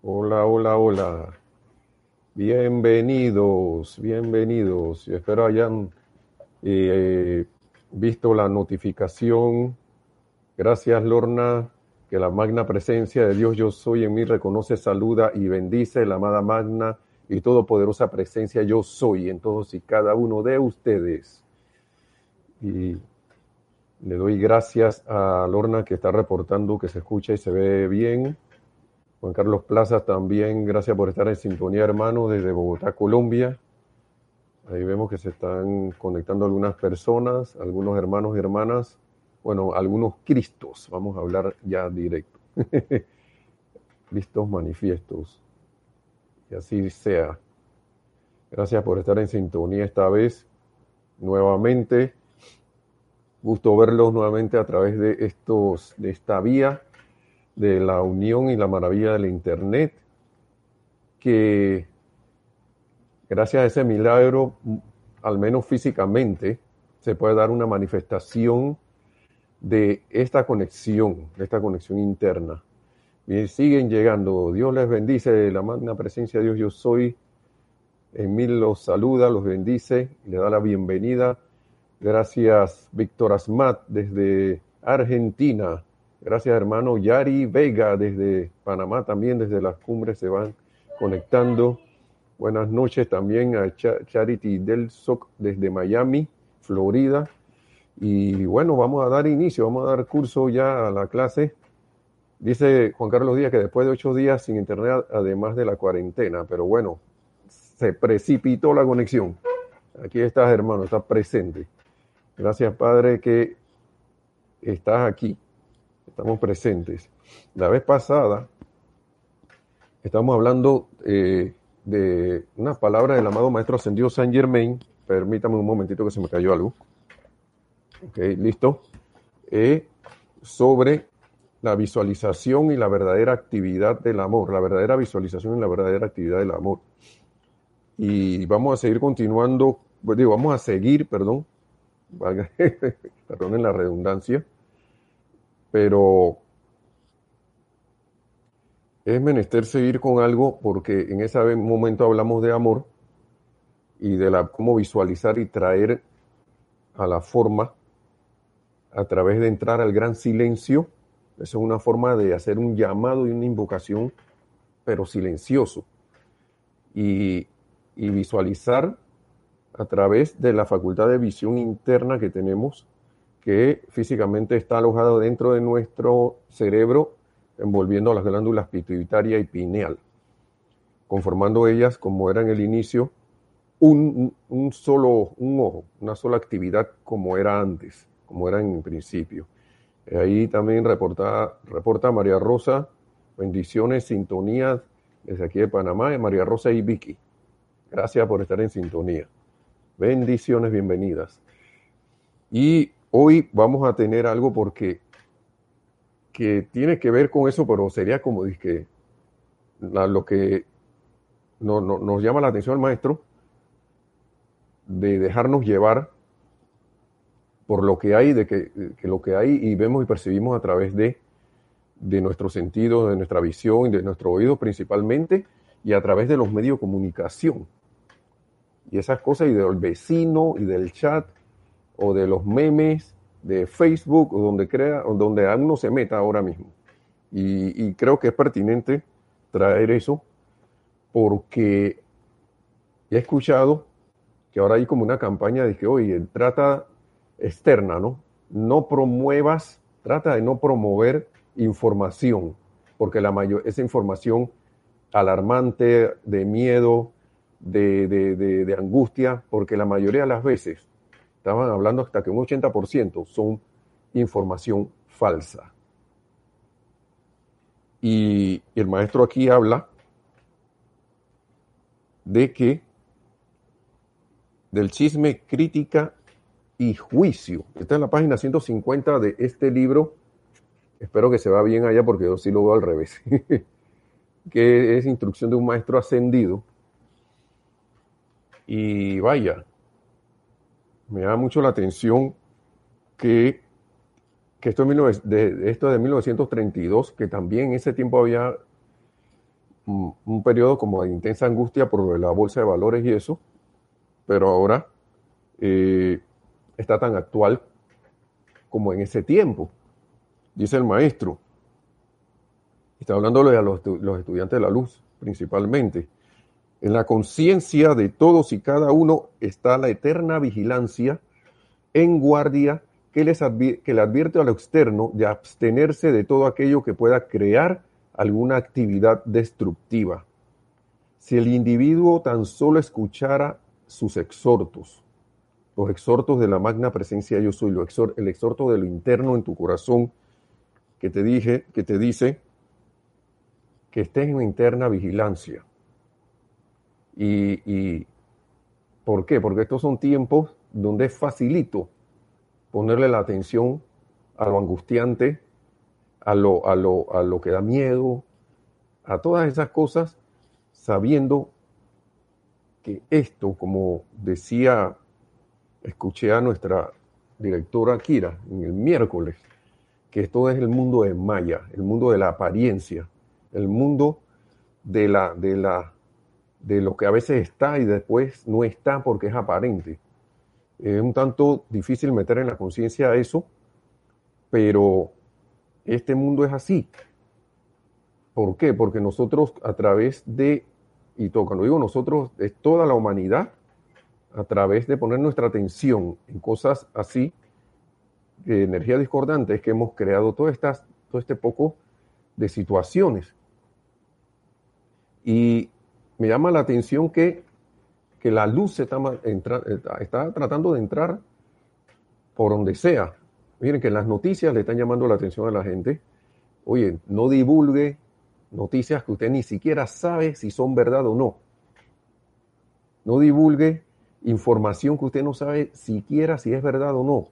Hola, hola, hola. Bienvenidos, bienvenidos. Yo espero hayan eh, visto la notificación. Gracias, Lorna, que la magna presencia de Dios yo soy en mí reconoce, saluda y bendice la amada magna y todopoderosa presencia yo soy en todos y cada uno de ustedes. Y le doy gracias a Lorna que está reportando que se escucha y se ve bien. Juan Carlos Plaza también, gracias por estar en sintonía, hermano, desde Bogotá, Colombia. Ahí vemos que se están conectando algunas personas, algunos hermanos y hermanas, bueno, algunos cristos, vamos a hablar ya directo. Cristos manifiestos. Y así sea. Gracias por estar en sintonía esta vez, nuevamente. Gusto verlos nuevamente a través de estos, de esta vía de la unión y la maravilla del Internet, que gracias a ese milagro, al menos físicamente, se puede dar una manifestación de esta conexión, de esta conexión interna. Y siguen llegando. Dios les bendice, la magna presencia de Dios yo soy. En mí los saluda, los bendice, le da la bienvenida. Gracias, Víctor Asmat, desde Argentina. Gracias, hermano Yari Vega desde Panamá, también desde las cumbres se van conectando. Buenas noches también a Charity Del Soc desde Miami, Florida. Y bueno, vamos a dar inicio, vamos a dar curso ya a la clase. Dice Juan Carlos Díaz que después de ocho días sin internet, además de la cuarentena, pero bueno, se precipitó la conexión. Aquí estás, hermano, estás presente. Gracias, Padre, que estás aquí estamos presentes. La vez pasada estamos hablando eh, de unas palabras del amado Maestro Ascendido Saint Germain. Permítame un momentito que se me cayó algo. Ok, listo. Eh, sobre la visualización y la verdadera actividad del amor, la verdadera visualización y la verdadera actividad del amor. Y vamos a seguir continuando, digo, vamos a seguir, perdón, perdón en la redundancia, pero es menester seguir con algo porque en ese momento hablamos de amor y de la, cómo visualizar y traer a la forma a través de entrar al gran silencio. Esa es una forma de hacer un llamado y una invocación, pero silencioso. Y, y visualizar a través de la facultad de visión interna que tenemos que físicamente está alojado dentro de nuestro cerebro, envolviendo las glándulas pituitaria y pineal, conformando ellas, como era en el inicio, un, solo un ojo, una sola actividad como era antes, como era en principio. Ahí también reporta, reporta María Rosa, bendiciones, sintonía desde aquí de Panamá, de María Rosa y Vicky. Gracias por estar en sintonía. Bendiciones, bienvenidas. Y Hoy vamos a tener algo porque que tiene que ver con eso, pero sería como que lo que nos llama la atención al maestro de dejarnos llevar por lo que hay, de que, lo que hay y vemos y percibimos a través de, de nuestro sentido, de nuestra visión y de nuestro oído principalmente, y a través de los medios de comunicación. Y esas cosas, y del vecino, y del chat, o de los memes de Facebook o donde crea o donde uno se meta ahora mismo. Y, creo que es pertinente traer eso porque he escuchado que ahora hay como una campaña de que, oye, trata externa, ¿no? No promuevas, trata de no promover información, porque la mayor, esa información alarmante, de miedo, de, de angustia, porque la mayoría de las veces estaban hablando hasta que un 80% son información falsa. Y el maestro aquí habla de que del chisme, crítica y juicio. Esta es la página 150 de este libro. Espero que se va bien allá porque yo sí lo veo al revés. que es instrucción de un maestro ascendido. Y vaya, me da mucho la atención que, esto, es de, esto de 1932, que también en ese tiempo había un periodo como de intensa angustia por la bolsa de valores y eso, pero ahora eh, está tan actual como en ese tiempo. Dice el maestro, está hablándole a los, los estudiantes de la luz principalmente. En la conciencia de todos y cada uno está la eterna vigilancia en guardia que, les que le advierte a lo externo de abstenerse de todo aquello que pueda crear alguna actividad destructiva. Si el individuo tan solo escuchara sus exhortos, los exhortos de la magna presencia yo soy, el exhorto de lo interno en tu corazón que te dije, que te dice que estés en interna vigilancia. Y, ¿por qué? Porque estos son tiempos donde es facilito ponerle la atención a lo angustiante, a lo, a lo, a lo que da miedo, a todas esas cosas, sabiendo que esto, como decía, escuché a nuestra directora Kira en el miércoles, que esto es el mundo de Maya, el mundo de la apariencia, el mundo de la, de la, de lo que a veces está y después no está porque es aparente. Es un tanto difícil meter en la conciencia eso, pero este mundo es así. ¿Por qué? Porque nosotros a través de, y todo, cuando digo nosotros, es toda la humanidad, a través de poner nuestra atención en cosas así, de energía discordante, es que hemos creado todas estas, todo este poco de situaciones. Y me llama la atención que que la luz está, está tratando de entrar por donde sea. Miren que las noticias le están llamando la atención a la gente. Oye, no divulgue noticias que usted ni siquiera sabe si son verdad o no. No divulgue información que usted no sabe siquiera si es verdad o no.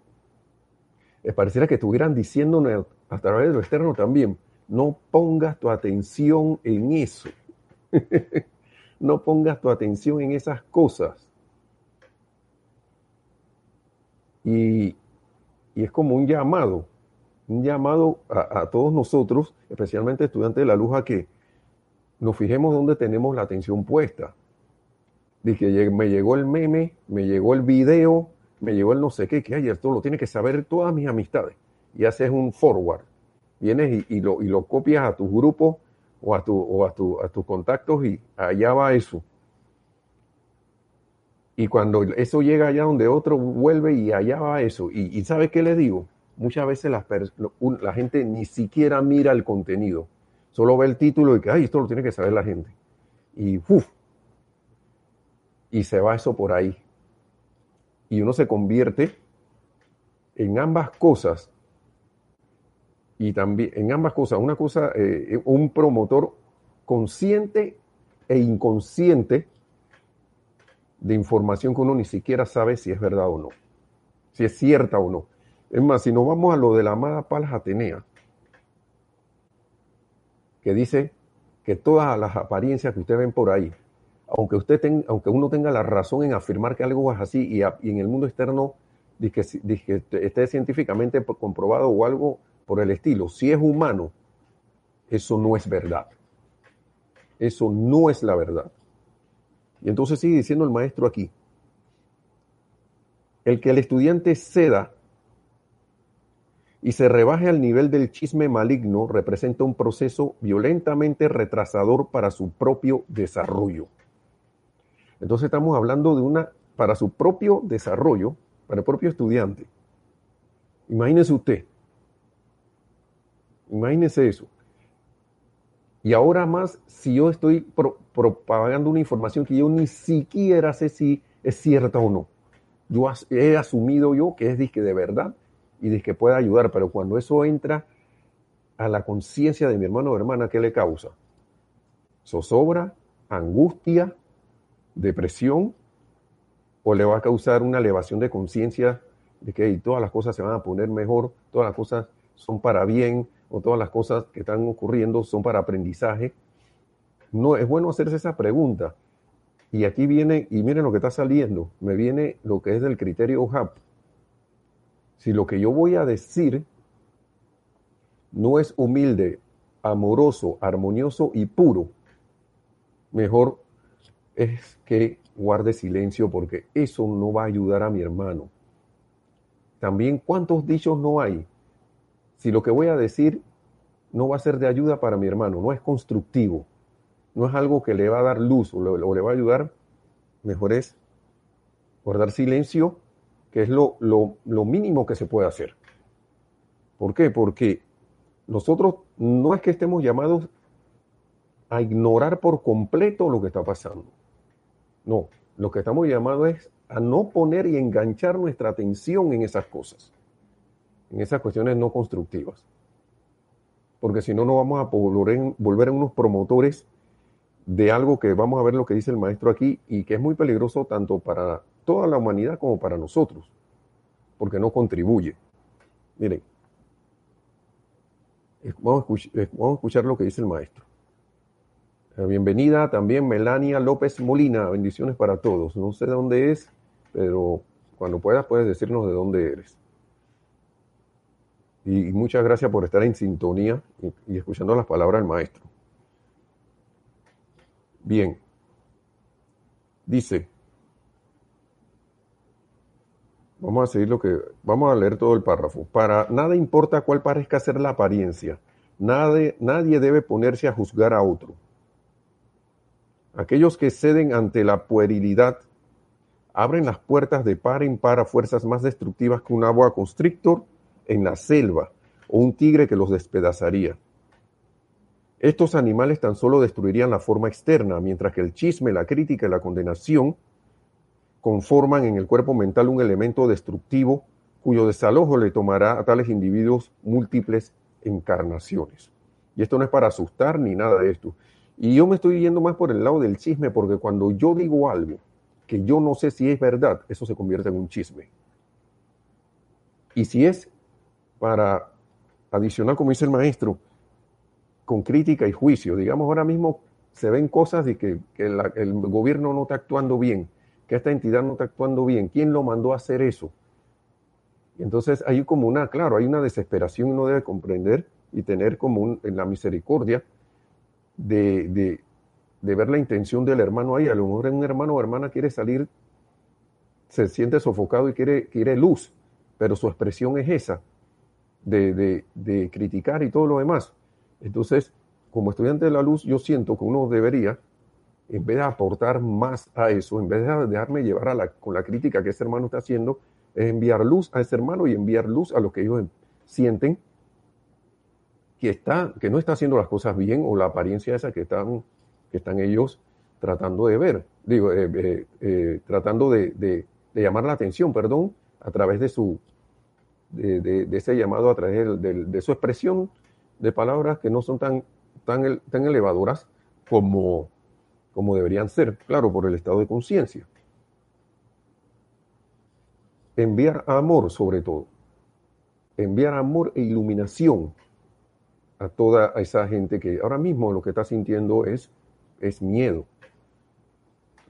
Les pareciera que estuvieran diciéndonos a través de lo externo también. No pongas tu atención en eso. no pongas tu atención en esas cosas. Y, es como un llamado, un llamado a, todos nosotros, especialmente estudiantes de la luz, a que nos fijemos dónde tenemos la atención puesta. Dije, me llegó el meme, me llegó el video, me llegó el no sé qué, que ayer esto lo tiene que saber todas mis amistades. Y haces un forward. Vienes y, lo, y lo copias a tus grupos o a, tu, o a, tu, a tus contactos y allá va eso. Y cuando eso llega allá donde otro vuelve y allá va eso. Y, y ¿sabes qué le digo? Muchas veces la, gente ni siquiera mira el contenido. Solo ve el título y que, ay, esto lo tiene que saber la gente. Y, uf, y se va eso por ahí. Y uno se convierte en ambas cosas y también en ambas cosas, una cosa, eh, un promotor consciente e inconsciente de información que uno ni siquiera sabe si es verdad o no, si es cierta o no. Es más, si nos vamos a lo de la amada Palas Atenea, que dice que todas las apariencias que usted ven por ahí, aunque, usted tenga, aunque uno tenga la razón en afirmar que algo es así y, en el mundo externo que esté científicamente comprobado o algo por el estilo. Si es humano, eso no es verdad. Eso no es la verdad. Y entonces sigue diciendo el maestro aquí, el que el estudiante ceda y se rebaje al nivel del chisme maligno representa un proceso violentamente retrasador para su propio desarrollo. Entonces estamos hablando de una, para su propio desarrollo, para el propio estudiante. Imagínese usted, Imagínense eso. Y ahora más, si yo estoy propagando una información que yo ni siquiera sé si es cierta o no. Yo he asumido yo que es disque de verdad y que puede ayudar, pero cuando eso entra a la conciencia de mi hermano o hermana, ¿qué le causa? Zozobra, angustia, depresión, o le va a causar una elevación de conciencia de que todas las cosas se van a poner mejor, todas las cosas son para bien, o todas las cosas que están ocurriendo son para aprendizaje. No, es bueno hacerse esa pregunta. Y aquí viene, y miren lo que está saliendo, me viene lo que es del criterio HAP. Si lo que yo voy a decir no es humilde, amoroso, armonioso y puro, mejor es que guarde silencio porque eso no va a ayudar a mi hermano. También, ¿cuántos dichos no hay? Si lo que voy a decir no va a ser de ayuda para mi hermano, no es constructivo, no es algo que le va a dar luz o le, va a ayudar, mejor es guardar silencio, que es lo, lo mínimo que se puede hacer. ¿Por qué? Porque nosotros no es que estemos llamados a ignorar por completo lo que está pasando. No, lo que estamos llamados es a no poner y enganchar nuestra atención en esas cosas, en esas cuestiones no constructivas. Porque si no, no vamos a volver, a unos promotores de algo que vamos a ver lo que dice el maestro aquí y que es muy peligroso tanto para toda la humanidad como para nosotros, porque no contribuye. Miren, vamos a escuchar lo que dice el maestro. Eh, bienvenida también Melania López Molina. Bendiciones para todos. No sé de dónde es, pero cuando puedas puedes decirnos de dónde eres. Y, muchas gracias por estar en sintonía y, escuchando las palabras del maestro. Bien. Dice, vamos a seguir lo que, vamos a leer todo el párrafo. Para nada importa cuál parezca ser la apariencia. Nadie, nadie debe ponerse a juzgar a otro Aquellos que ceden ante la puerilidad abren las puertas de par en par a fuerzas más destructivas que un agua constrictor en la selva o un tigre que los despedazaría. Estos animales tan solo destruirían la forma externa, mientras que el chisme, la crítica y la condenación conforman en el cuerpo mental un elemento destructivo cuyo desalojo le tomará a tales individuos múltiples encarnaciones. Y esto no es para asustar ni nada de esto. Y yo me estoy yendo más por el lado del chisme, porque cuando yo digo algo que yo no sé si es verdad, eso se convierte en un chisme. Y si es para adicionar, como dice el maestro, con crítica y juicio, digamos ahora mismo se ven cosas de que, el gobierno no está actuando bien, que esta entidad no está actuando bien, ¿quién lo mandó a hacer eso? Entonces hay como una, claro, hay una desesperación, uno debe comprender y tener como en la misericordia de, ver la intención del hermano ahí. A lo mejor un hermano o hermana quiere salir, se siente sofocado y quiere, quiere luz, pero su expresión es esa, de, de, criticar y todo lo demás. Entonces, como estudiante de la luz, yo siento que uno debería, en vez de aportar más a eso, en vez de dejarme llevar a la, con la crítica que ese hermano está haciendo, es enviar luz a ese hermano y enviar luz a lo que ellos sienten que, está, que no está haciendo las cosas bien o la apariencia esa que están, que están ellos tratando de ver, digo, eh, eh, eh, tratando de, llamar la atención, perdón, a través de su, de, ese llamado, a través de, su expresión de palabras que no son tan, tan, tan elevadoras como, como deberían ser, claro, por el estado de conciencia. Enviar amor sobre todo, enviar amor e iluminación a toda esa gente que ahora mismo lo que está sintiendo es, es miedo.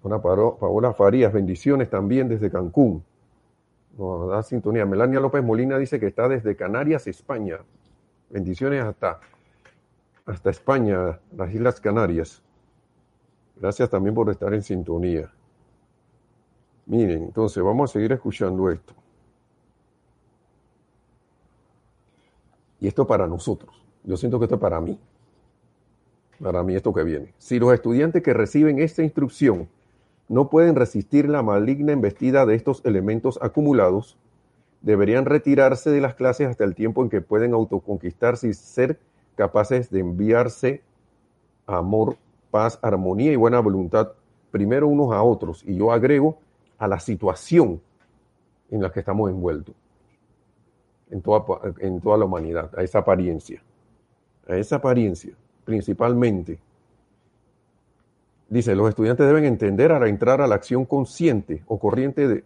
Una Paola Farías, bendiciones también desde Cancún. Nos da sintonía. Melania López Molina dice que está desde Canarias, España. Bendiciones hasta, hasta España, las Islas Canarias. Gracias también por estar en sintonía. Miren, entonces vamos a seguir escuchando esto. Y esto para nosotros. Yo siento que esto es para mí. Para mí esto que viene. Si los estudiantes que reciben esta instrucción no pueden resistir la maligna embestida de estos elementos acumulados, deberían retirarse de las clases hasta el tiempo en que pueden autoconquistarse y ser capaces de enviarse amor, paz, armonía y buena voluntad primero unos a otros. Y yo agrego a la situación en la que estamos envueltos, en toda, en toda la humanidad, a esa apariencia a esa apariencia, principalmente, dice, los estudiantes deben entender al entrar a la acción consciente o corriente de,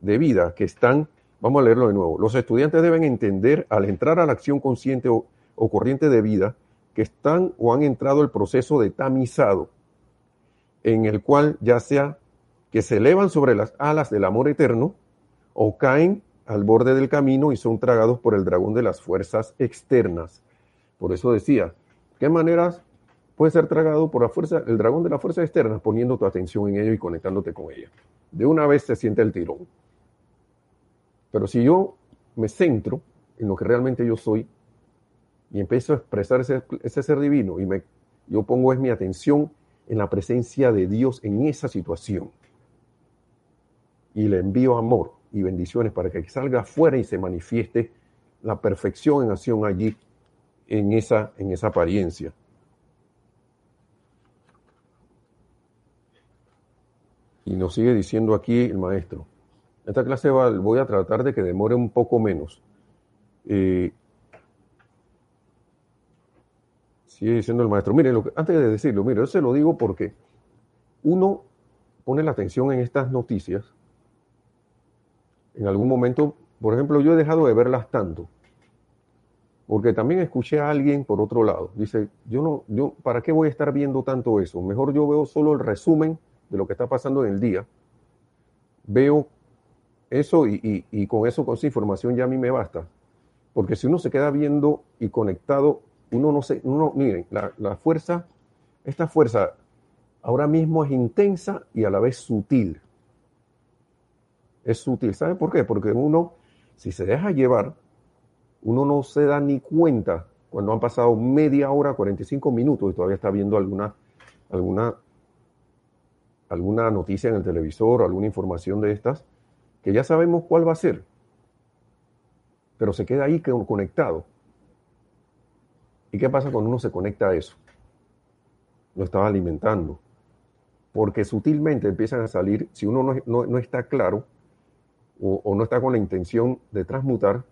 de vida que están, vamos a leerlo de nuevo, los estudiantes deben entender al entrar a la acción consciente o, o corriente de vida que están o han entrado el proceso de tamizado, en el cual ya sea que se elevan sobre las alas del amor eterno o caen al borde del camino y son tragados por el dragón de las fuerzas externas. Por eso decía, ¿qué maneras puede ser tragado por la fuerza, el dragón de la fuerza externa, poniendo tu atención en ello y conectándote con ella. De una vez se siente el tirón. Pero si yo me centro en lo que realmente yo soy y empiezo a expresar ese, ser divino y me, yo pongo es mi atención en la presencia de Dios en esa situación y le envío amor y bendiciones para que salga afuera y se manifieste la perfección en acción allí en esa, en esa apariencia. Y nos sigue diciendo aquí el maestro. Esta clase va, voy a tratar de que demore un poco menos. Eh, sigue diciendo el maestro. Mire, lo que, antes de decirlo, mire, yo se lo digo porque uno pone la atención en estas noticias. En algún momento, por ejemplo, yo he dejado de verlas tanto. Porque también escuché a alguien por otro lado. Dice, yo no, yo, ¿para qué voy a estar viendo tanto eso? Mejor yo veo solo el resumen de lo que está pasando en el día. Veo eso y, y, con eso, con esa información ya a mí me basta. Porque si uno se queda viendo y conectado, uno no se, uno, miren, la, la fuerza, esta fuerza ahora mismo es intensa y a la vez sutil. Es sutil. ¿Sabe por qué? Porque uno, si se deja llevar, uno no se da ni cuenta cuando han pasado media hora, 45 minutos y todavía está viendo alguna, alguna, alguna noticia en el televisor, alguna información de estas, que ya sabemos cuál va a ser, pero se queda ahí conectado. ¿Y qué pasa cuando uno se conecta a eso? Lo estaba alimentando. Porque sutilmente empiezan a salir, si uno no, está claro o no está con la intención de transmutar,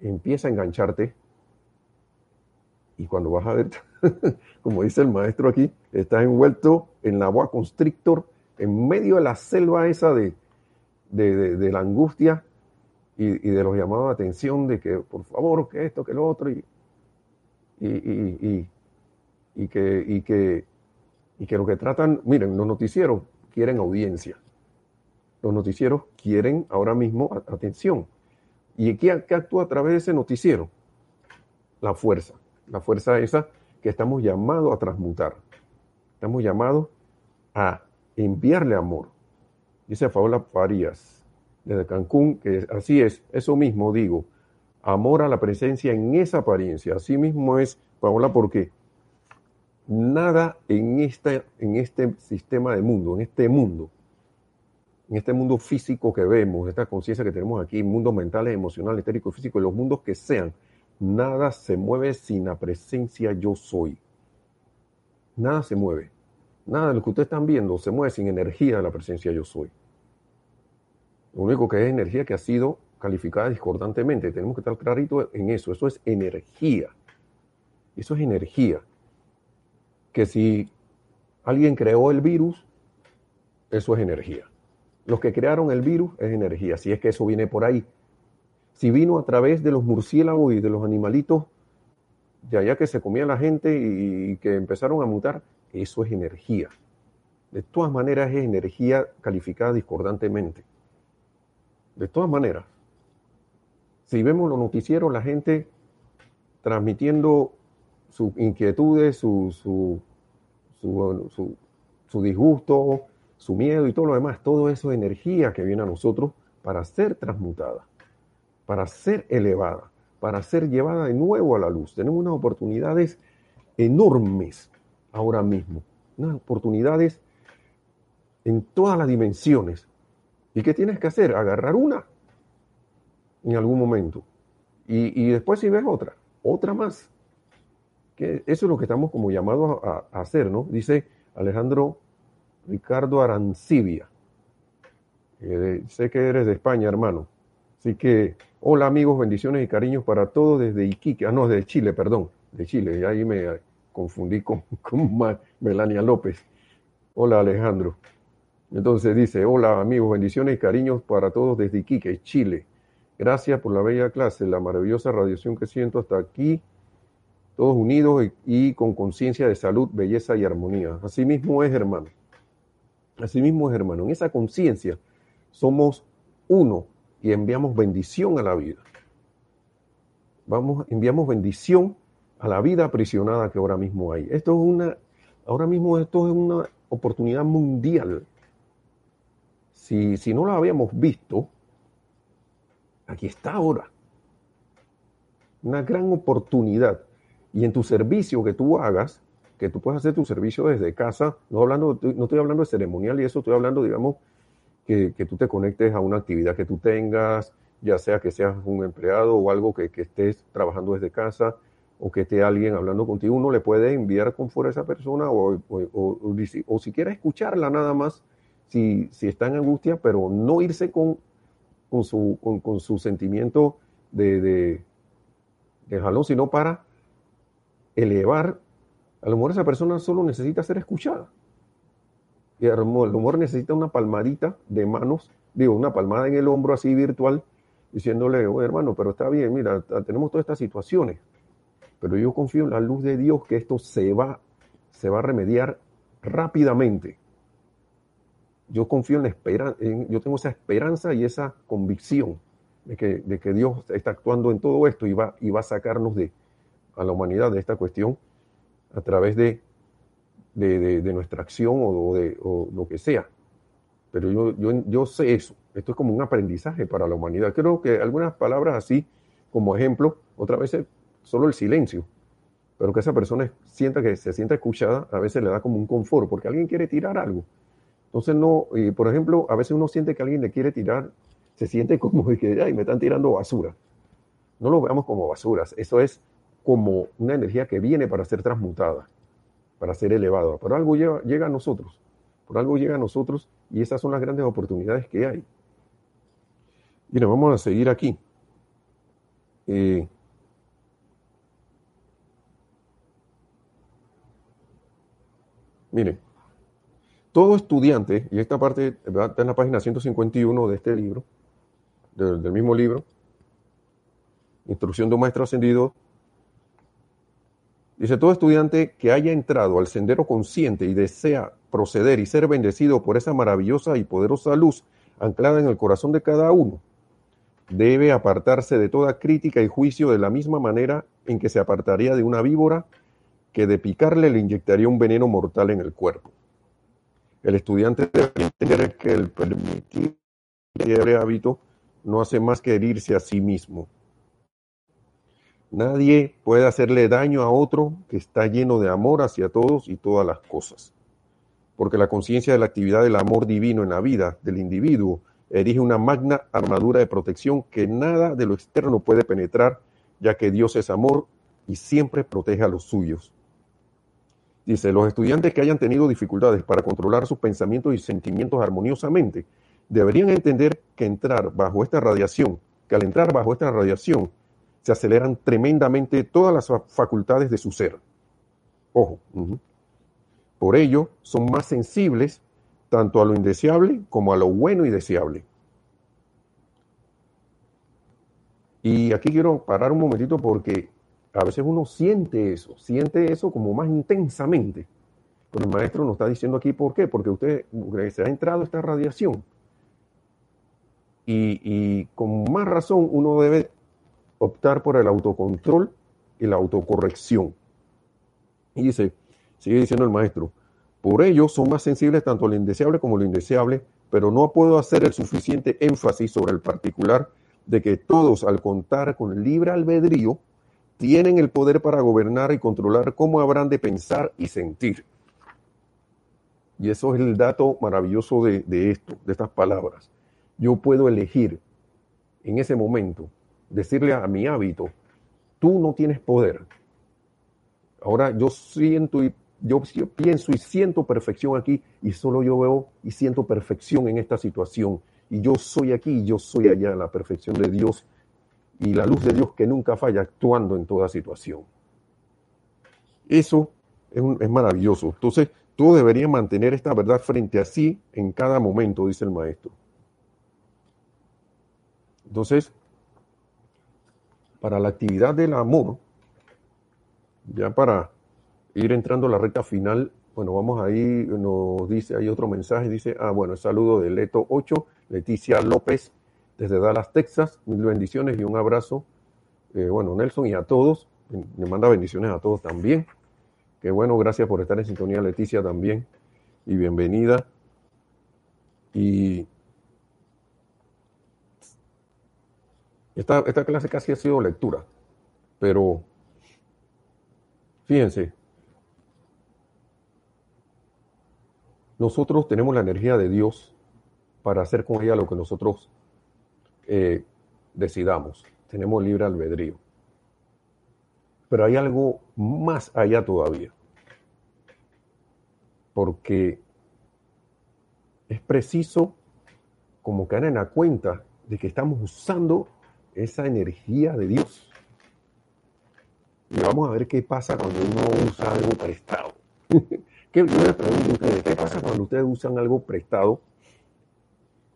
empieza a engancharte y cuando vas a ver, como dice el maestro aquí, estás envuelto en la boa constrictor, en medio de la selva esa de, de, la angustia y, de los llamados de atención de que por favor, que esto, que lo otro, y, y, y, que, y, que, y que lo que tratan, miren, los noticieros quieren audiencia. Los noticieros quieren ahora mismo atención. ¿Y qué, actúa a través de ese noticiero? La fuerza. La fuerza esa que estamos llamados a transmutar. Estamos llamados a enviarle amor, dice Paola Farías, desde Cancún, que así es, eso mismo digo, amor a la presencia en esa apariencia. Así mismo es, Paola, porque nada en, esta, en este sistema de mundo, en este mundo, en este mundo físico que vemos, esta conciencia que tenemos aquí, mundos mentales, emocionales, etéricos, físicos, los mundos que sean, nada se mueve sin la presencia yo soy. Nada se mueve. Nada de lo que ustedes están viendo se mueve sin energía de la presencia yo soy. Lo único que es energía que ha sido calificada discordantemente. Tenemos que estar clarito en eso. Eso es energía. Eso es energía. Que si alguien creó el virus, eso es energía. Los que crearon el virus es energía, si es que eso viene por ahí. Si vino a través de los murciélagos y de los animalitos de allá que se comía la gente y que empezaron a mutar, eso es energía. De todas maneras es energía calificada discordantemente. De todas maneras. Si vemos los noticieros, la gente transmitiendo sus inquietudes, su, su, su, su, disgusto, su miedo y todo lo demás, todo eso es energía que viene a nosotros para ser transmutada, para ser elevada, para ser llevada de nuevo a la luz. Tenemos unas oportunidades enormes ahora mismo. Unas oportunidades en todas las dimensiones. ¿Y qué tienes que hacer? Agarrar una en algún momento. Y, después si ves otra, otra más. Eso es lo que estamos como llamados a, hacer, ¿no? Dice Alejandro Ricardo Arancibia. sé que eres de España, hermano. Así que, hola amigos, bendiciones y cariños para todos desde Iquique. Ah, no, de Chile, perdón. De Chile. Ahí me, confundí con, Melania López. Hola Alejandro. Entonces dice, hola amigos, bendiciones y cariños para todos desde Iquique, Chile. Gracias por la bella clase, la maravillosa radiación que siento hasta aquí, todos unidos y, con conciencia de salud, belleza y armonía. Así mismo es, hermano. Así mismo es, hermano. En esa conciencia somos uno y enviamos bendición a la vida. Vamos, enviamos bendición a la vida aprisionada que ahora mismo hay. Esto es una, ahora mismo esto es una oportunidad mundial. Si, si no la habíamos visto, aquí está ahora. Una gran oportunidad. Y en tu servicio que tú hagas, que tú puedes hacer tu servicio desde casa, no, hablando, no estoy hablando de ceremonial y eso, estoy hablando, digamos, que, tú te conectes a una actividad que tú tengas, ya sea que seas un empleado o algo que, estés trabajando desde casa, o que esté alguien hablando contigo, uno le puede enviar con fuera a esa persona o, o, o, si quiere escucharla nada más, si, si, está en angustia, pero no irse con, con, su, con, su sentimiento de, de, jalón, sino para elevar. A lo mejor esa persona solo necesita ser escuchada. Y lo mejor necesita una palmadita de manos, digo, una palmada en el hombro así virtual, diciéndole, hermano, pero está bien, mira, tenemos todas estas situaciones pero yo confío en la luz de Dios que esto se va, se va a remediar rápidamente. Yo confío en la esperanza, yo tengo esa esperanza y esa convicción de que, de que Dios está actuando en todo esto y va, y va a sacarnos de, a la humanidad de esta cuestión a través de, de, de, nuestra acción o, de, o lo que sea. Pero yo, yo, yo sé eso. Esto es como un aprendizaje para la humanidad. Creo que algunas palabras así, como ejemplo, otra vez solo el silencio, pero que esa persona sienta que se sienta escuchada, a veces le da como un confort, porque alguien quiere tirar algo. Entonces, no, y por ejemplo, a veces uno siente que alguien le quiere tirar, se siente como que, ay, me están tirando basura. No lo veamos como basuras, eso es como una energía que viene para ser transmutada, para ser elevada. Por algo llega, a nosotros, por algo llega a nosotros y esas son las grandes oportunidades que hay. Mira, vamos a seguir aquí. Eh, Mire, todo estudiante, y esta parte está en la página 151 de este libro, del, del mismo libro, Instrucción de un Maestro Ascendido, dice, todo estudiante que haya entrado al sendero consciente y desea proceder y ser bendecido por esa maravillosa y poderosa luz anclada en el corazón de cada uno, debe apartarse de toda crítica y juicio de la misma manera en que se apartaría de una víbora que de picarle le inyectaría un veneno mortal en el cuerpo. El estudiante debe entender que el permitir hábito no hace más que herirse a sí mismo. Nadie puede hacerle daño a otro que está lleno de amor hacia todos y todas las cosas. Porque la conciencia de la actividad del amor divino en la vida del individuo erige una magna armadura de protección que nada de lo externo puede penetrar, ya que Dios es amor y siempre protege a los suyos. Dice, los estudiantes que hayan tenido dificultades para controlar sus pensamientos y sentimientos armoniosamente, deberían entender que entrar bajo esta radiación, que al entrar bajo esta radiación, se aceleran tremendamente todas las facultades de su ser. Ojo. Por ello, son más sensibles tanto a lo indeseable como a lo bueno y deseable. Y aquí quiero parar un momentito porque a veces uno siente eso, siente eso como más intensamente. Pero el maestro nos está diciendo aquí por qué, porque usted se ha entrado esta radiación. Y, y con más razón uno debe optar por el autocontrol y la autocorrección. Y dice, sigue diciendo el maestro, por ello son más sensibles tanto a lo indeseable como a lo indeseable, pero no puedo hacer el suficiente énfasis sobre el particular de que todos al contar con libre albedrío tienen el poder para gobernar y controlar cómo habrán de pensar y sentir. Y eso es el dato maravilloso de, esto, de estas palabras. Yo puedo elegir en ese momento decirle a mi hábito, tú no tienes poder. Ahora yo siento y yo pienso y siento perfección aquí y solo yo veo y siento perfección en esta situación. Y yo soy aquí y yo soy allá, la perfección de Dios y la luz de Dios que nunca falla actuando en toda situación. Eso es, maravilloso. Entonces, tú deberías mantener esta verdad frente a sí en cada momento, dice el maestro. Entonces, para la actividad del amor, ya para ir entrando a la recta final, bueno, vamos ahí, nos dice, hay otro mensaje, dice, ah, bueno, el saludo de Leto 8, Leticia López, desde Dallas, Texas. Mil bendiciones y un abrazo. Eh, bueno, Nelson y a todos. me manda bendiciones a todos también. Qué bueno, gracias por estar en sintonía, Leticia, también. Y bienvenida. Y esta, esta clase casi ha sido lectura, pero fíjense, nosotros tenemos la energía de Dios para hacer con ella lo que nosotros eh, decidamos. Tenemos libre albedrío. Pero hay algo más allá todavía. Porque es preciso como caer en la cuenta de que estamos usando esa energía de Dios. Y vamos a ver qué pasa cuando uno usa algo prestado. ¿Qué, yo les pregunto a ustedes, ¿qué pasa cuando ustedes usan algo prestado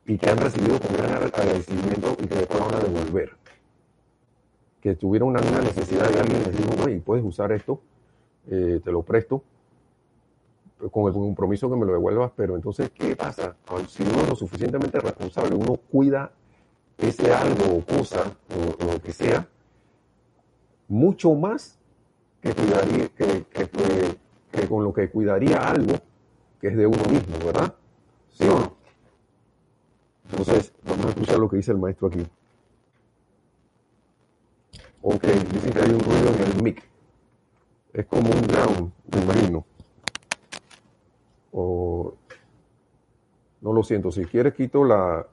y que han recibido con gran agradecimiento y que después van a devolver? Que tuvieron una, necesidad de alguien y les dijo, oye, puedes usar esto, eh, te lo presto, con el compromiso que me lo devuelvas, pero entonces, ¿qué pasa? Si uno es lo suficientemente responsable, uno cuida ese algo o cosa o, lo que sea, mucho más que, cuidaría, que, con lo que cuidaría algo que es de uno mismo, ¿verdad? ¿Sí o no? Entonces, vamos a escuchar lo que dice el maestro aquí. Ok, dicen que hay un ruido en el mic. Es como un ground, me imagino. O no lo siento. Si quieres quito la,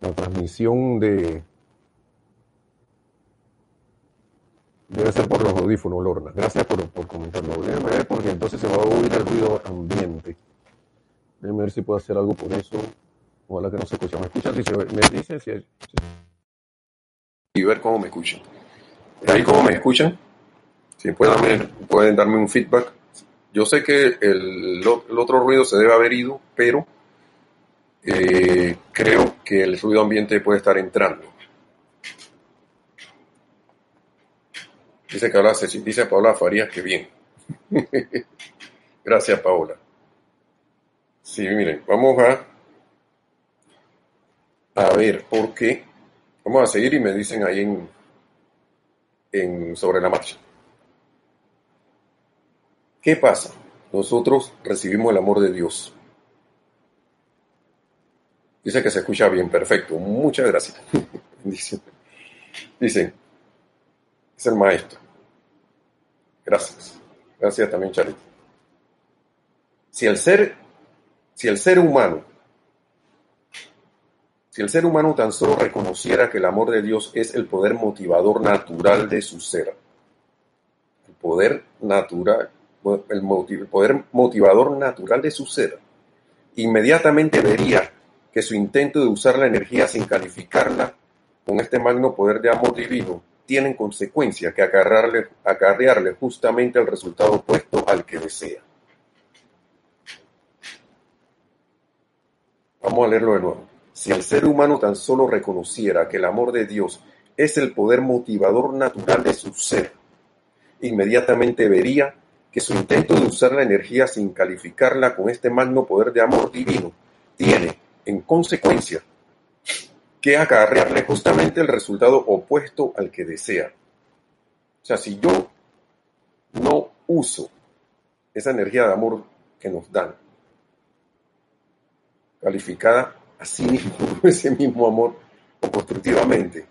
la transmisión de... Debe ser por los audífonos, Lorna. Gracias por, por comentarlo. Déjame ver porque entonces se va a oír el ruido ambiente. Déjame ver si puedo hacer algo por eso. Ojalá que no se escuche. ¿Me escuchan? Si se, me dicen si, Y ver cómo me escuchan. ¿Ahí cómo me escuchan? Si pueden, darme un feedback. Yo sé que el otro ruido se debe haber ido, pero eh, creo que el ruido ambiente puede estar entrando. Dice que habla, dice Paola Farías que bien. Gracias, Paola. Sí, miren, vamos a a ver por qué. Vamos a seguir y me dicen ahí en, en sobre la marcha. ¿Qué pasa? Nosotros recibimos el amor de Dios. Dice que se escucha bien, perfecto. Muchas gracias. Dice, es el maestro. Gracias. Gracias también, Charlie. Si el ser, si el ser humano, si el ser humano tan solo reconociera que el amor de Dios es el poder motivador natural de su ser, el poder natural, el poder motivador natural de su ser, inmediatamente vería que su intento de usar la energía sin calificarla con este magno poder de amor divino tiene en consecuencia que acarrearle, acarrearle justamente el resultado opuesto al que desea. Vamos a leerlo de nuevo. Si el ser humano tan solo reconociera que el amor de Dios es el poder motivador natural de su ser, inmediatamente vería que su intento de usar la energía sin calificarla con este magno poder de amor divino tiene en consecuencia, que acarrearle justamente el resultado opuesto al que desea. O sea, si yo no uso esa energía de amor que nos dan, calificada así mismo, ese mismo amor, o constructivamente,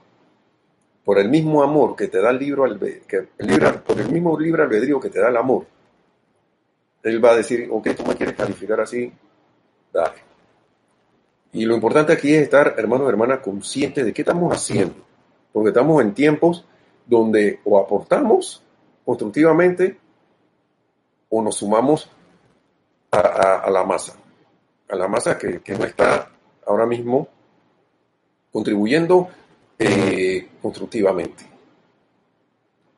por el mismo amor que te da el libro, que el por el mismo libre albedrío que te da el amor, él va a decir, ok, tú me quieres calificar así, dale. Y lo importante aquí es estar, hermanos hermanas, conscientes de qué estamos haciendo. Porque estamos en tiempos donde o aportamos constructivamente o nos sumamos a, la masa. A la masa que, no está ahora mismo contribuyendo eh, constructivamente.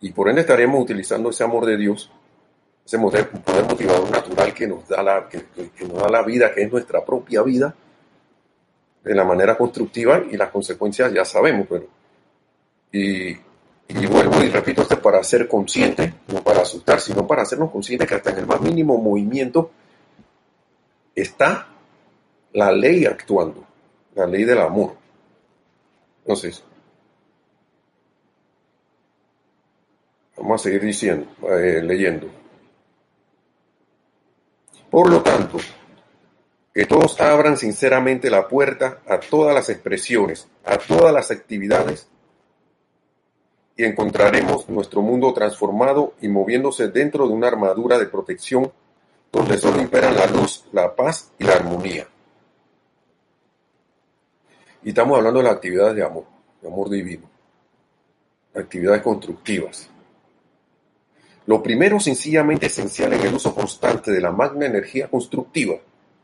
Y por ende estaremos utilizando ese amor de Dios, ese poder, motivador natural que nos, da la, que nos da la vida, que es nuestra propia vida, de la manera constructiva y las consecuencias ya sabemos, pero y, vuelvo y repito esto para ser consciente, no para asustar, sino para hacernos conscientes que hasta en el más mínimo movimiento está la ley actuando, la ley del amor. Entonces, vamos a seguir diciendo, eh, leyendo. Por lo tanto, que todos abran sinceramente la puerta a todas las expresiones, a todas las actividades, y encontraremos nuestro mundo transformado y moviéndose dentro de una armadura de protección donde solo imperan la luz, la paz y la armonía. Y estamos hablando de las actividades de amor, de amor divino, actividades constructivas. Lo primero sencillamente esencial en el uso constante de la magna energía constructiva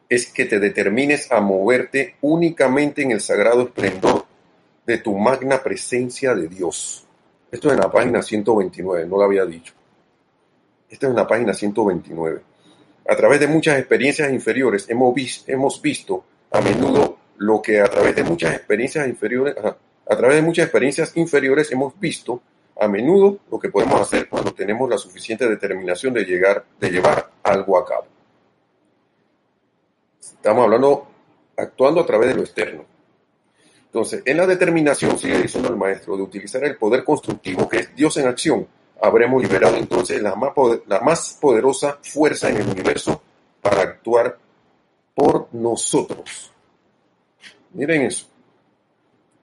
es que te determines a moverte únicamente en el sagrado esplendor de tu magna presencia de Dios. Esto es en la página 129, no lo había dicho. Esta es en la página 129. A través de muchas experiencias inferiores hemos, hemos visto a menudo lo que a través de muchas experiencias inferiores, a través de muchas experiencias inferiores hemos visto a menudo lo que podemos hacer cuando tenemos la suficiente determinación de llegar, de llevar algo a cabo. Estamos hablando, actuando a través de lo externo. Entonces, en la determinación, sigue diciendo el maestro, de utilizar el poder constructivo que es Dios en acción, habremos liberado entonces la más, la más poderosa fuerza en el universo para actuar por nosotros. Miren eso.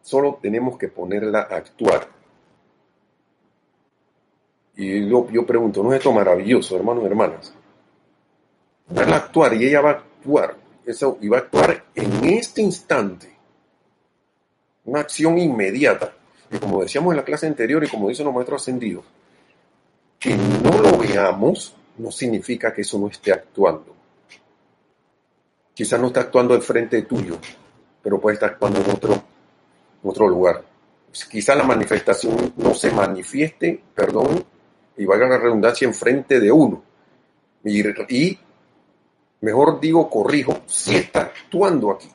Solo tenemos que ponerla a actuar. Y yo, yo pregunto, ¿no es esto maravilloso, hermanos y hermanas? Ponerla a actuar y ella va a actuar. Eso, va a actuar en este instante. Una acción inmediata. Y como decíamos en la clase anterior y como dicen los maestros ascendidos, que no lo veamos no significa que eso no esté actuando. Quizás no está actuando al frente tuyo, pero puede estar actuando en otro, otro lugar. Quizás la manifestación no se manifieste, perdón, y valga la redundancia, enfrente de uno. Y, mejor digo, corrijo, si está actuando aquí.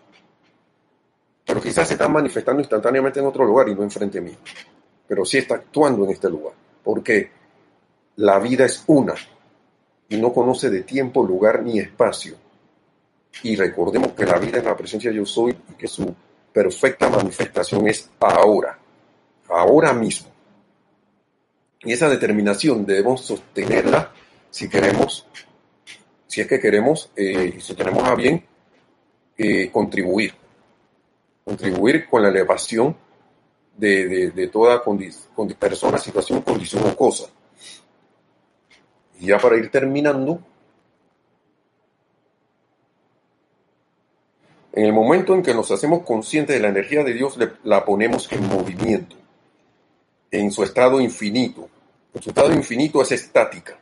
Pero quizás se está manifestando instantáneamente en otro lugar y no enfrente mí. Pero sí está actuando en este lugar. Porque la vida es una y no conoce de tiempo, lugar ni espacio. Y recordemos que la vida es la presencia de yo soy y que su perfecta manifestación es ahora, ahora mismo. Y esa determinación debemos sostenerla si queremos, si es que queremos, eh, si tenemos a bien, eh, contribuir. Contribuir con la elevación de, toda persona, situación, condición o cosa. Y ya para ir terminando, en el momento en que nos hacemos conscientes de la energía de Dios, la ponemos en movimiento en su estado infinito. En su estado infinito es estática,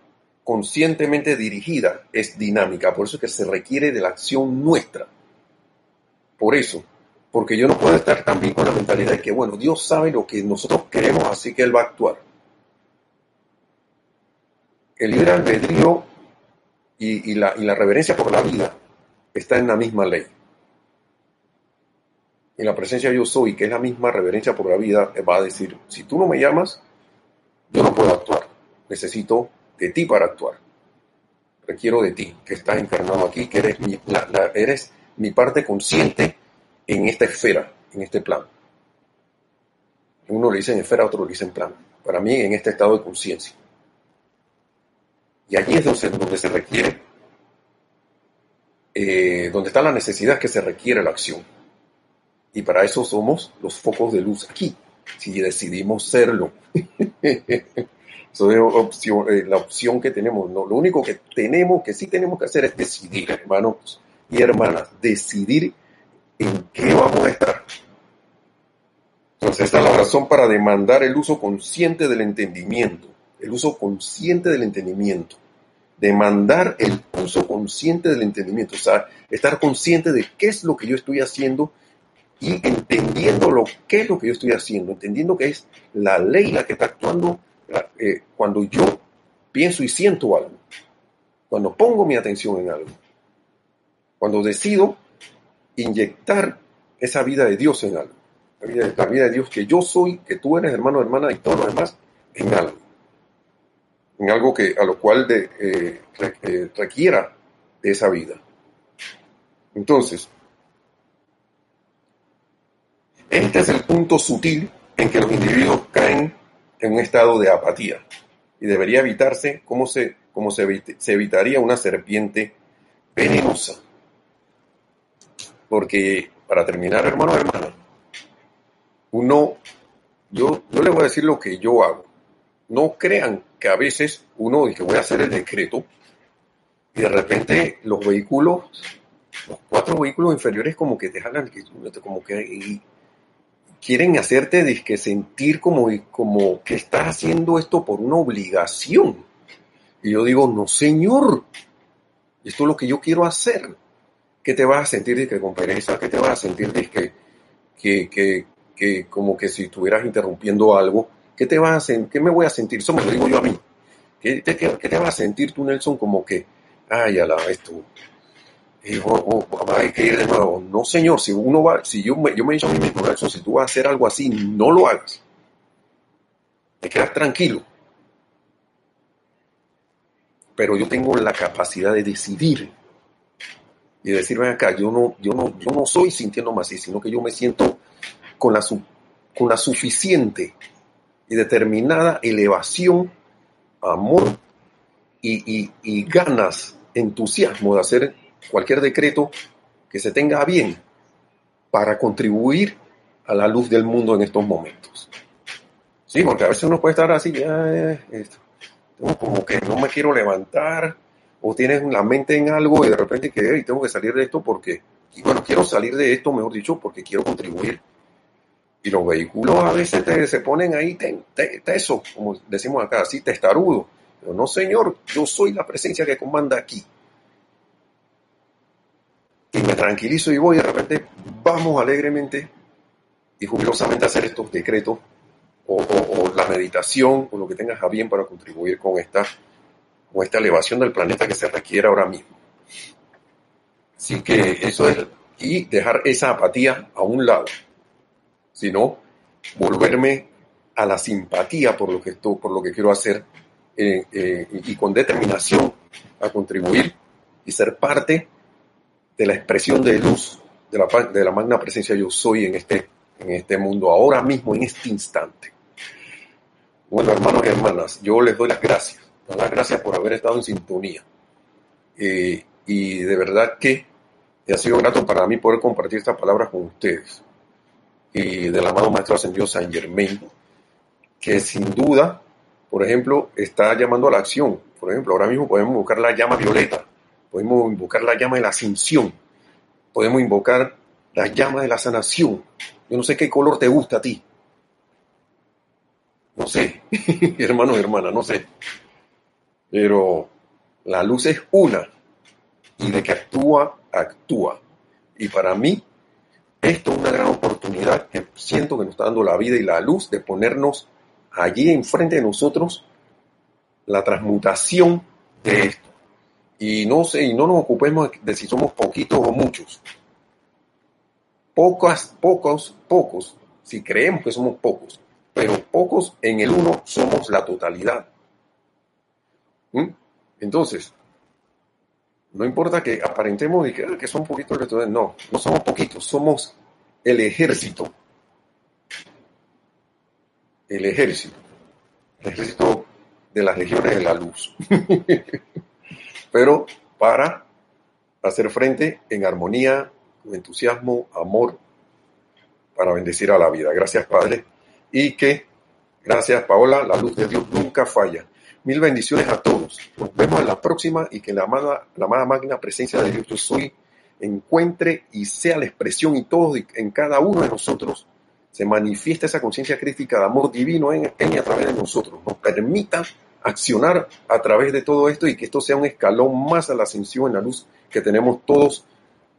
conscientemente dirigida es dinámica, por eso es que se requiere de la acción nuestra. Por eso, porque yo no puedo estar también con la mentalidad de que, bueno, Dios sabe lo que nosotros queremos, así que Él va a actuar. El libre albedrío y, la, y la reverencia por la vida está en la misma ley en la presencia yo soy, que es la misma reverencia por la vida, va a decir, si tú no me llamas, yo no puedo actuar. Necesito de ti para actuar. Requiero de ti, que estás encarnado aquí, que eres mi, eres mi parte consciente en esta esfera, en este plano. Uno le dice en esfera, otro le dice en plano. Para mí, en este estado de conciencia. Y allí es donde, se requiere, eh, donde está la necesidad que se requiere la acción. Y para eso somos los focos de luz aquí, si decidimos serlo. Eso es opción, eh, la opción que tenemos. No, lo único que tenemos, que sí tenemos que hacer es decidir, hermanos y hermanas, decidir en qué vamos a estar. Entonces, esta es la razón para demandar el uso consciente del entendimiento. El uso consciente del entendimiento. Demandar el uso consciente del entendimiento. O sea, estar consciente de qué es lo que yo estoy haciendo y entendiendo lo que es lo que yo estoy haciendo, entendiendo que es la ley la que está actuando eh, cuando yo pienso y siento algo, cuando pongo mi atención en algo, cuando decido inyectar esa vida de Dios en algo, la vida, de Dios que yo soy, que tú eres hermano, hermana y todo lo demás, en algo, en algo que a lo cual eh, eh, requiera de esa vida. Entonces, este es el punto sutil en que los individuos caen en un estado de apatía. y debería evitarse como se, como se, se evitaría una serpiente venenosa. Porque, para terminar, hermano hermana, uno, yo, yo le voy a decir lo que yo hago. No crean que a veces uno dice voy a hacer el decreto y de repente los vehículos, los cuatro vehículos inferiores como que te jalan, como que quieren hacerte que sentir como, como que estás haciendo esto por una obligación. Y yo digo, no señor, esto es lo que yo quiero hacer. ¿Qué te vas a sentir que con pereza? ¿Qué te vas a sentir que, que, que, que como que si estuvieras interrumpiendo algo? ¿Qué te vas a sentir? ¿Qué me voy a sentir? Eso me lo digo yo a mí. ¿Qué te, qué, te vas a sentir tú, Nelson? Como que, ay, ala, esto. Y, oh. No, señor, si uno va, si yo me, yo me he dicho a mí mismo, si tú vas a hacer algo así, no lo hagas. Te quedas tranquilo. Pero yo tengo la capacidad de decidir y decir, ven acá, yo no, yo no, yo no soy sintiendo así, sino que yo me siento con la, con la suficiente y determinada elevación, amor y, y, ganas, entusiasmo de hacer cualquier decreto que se tenga bien para contribuir a la luz del mundo en estos momentos. Sí, porque a veces uno puede estar así, ya, como que no me quiero levantar, o tienes la mente en algo y de repente que tengo que salir de esto porque, y bueno, quiero salir de esto, mejor dicho, porque quiero contribuir y los vehículos a veces se ponen ahí te, teso, como decimos acá, así testarudo. Pero no, señor, yo soy la presencia que comanda aquí. Y me tranquilizo y voy de repente, vamos alegremente y jubilosamente a hacer estos decretos o, la meditación o lo que tengas a bien para contribuir con esta, con esta elevación del planeta que se requiere ahora mismo. Así que eso es, y dejar esa apatía a un lado sino volverme a la simpatía por lo que, estoy, por lo que quiero hacer eh, eh, y con determinación a contribuir y ser parte de la expresión de luz de la, de la magna presencia yo soy en este, en este mundo, ahora mismo, en este instante. Bueno, hermanos y hermanas, yo les doy las gracias, las gracias por haber estado en sintonía. Eh, y de verdad que ha sido grato para mí poder compartir estas palabras con ustedes y del amado Maestro Ascendido San Germain, que sin duda, por ejemplo, está llamando a la acción. Por ejemplo, ahora mismo podemos invocar la llama violeta, podemos invocar la llama de la ascensión, podemos invocar la llama de la sanación. Yo no sé qué color te gusta a ti. No sé, hermanos y hermanas, no sé. Pero la luz es una y de que actúa, actúa. Y para mí, esto es una gran oportunidad que siento que nos está dando la vida y la luz de ponernos allí enfrente de nosotros la transmutación de esto. Y no sé, y no nos ocupemos de si somos poquitos o muchos. Pocas, pocos, pocos, si creemos que somos pocos, pero pocos en el uno somos la totalidad. ¿Mm? Entonces, no importa que aparentemos y que, ah, que son poquitos los no, no somos poquitos, somos el ejército. El ejército. El ejército de las legiones de la luz. Pero para hacer frente en armonía, entusiasmo, amor, para bendecir a la vida. Gracias, Padre. Y que, gracias, Paola, la luz de Dios nunca falla. Mil bendiciones a todos. Nos vemos en la próxima y que la amada, la amada magna presencia de Dios yo soy encuentre y sea la expresión y todo en cada uno de nosotros se manifiesta esa conciencia crítica de amor divino en, en y a través de nosotros. Nos permita accionar a través de todo esto y que esto sea un escalón más a la ascensión en la luz que tenemos todos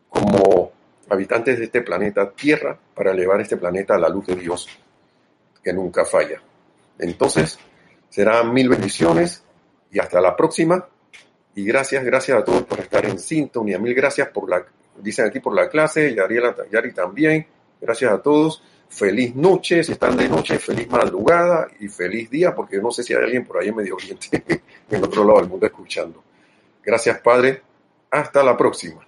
como habitantes de este planeta Tierra para elevar este planeta a la luz de Dios que nunca falla. Entonces, Serán mil bendiciones y hasta la próxima. Y gracias, gracias a todos por estar en sintonía. Mil gracias por la, dicen aquí por la clase, Yari también. Gracias a todos. Feliz noche, si están de noche, feliz madrugada y feliz día, porque no sé si hay alguien por ahí en Medio Oriente, en otro lado del mundo escuchando. Gracias, Padre. Hasta la próxima.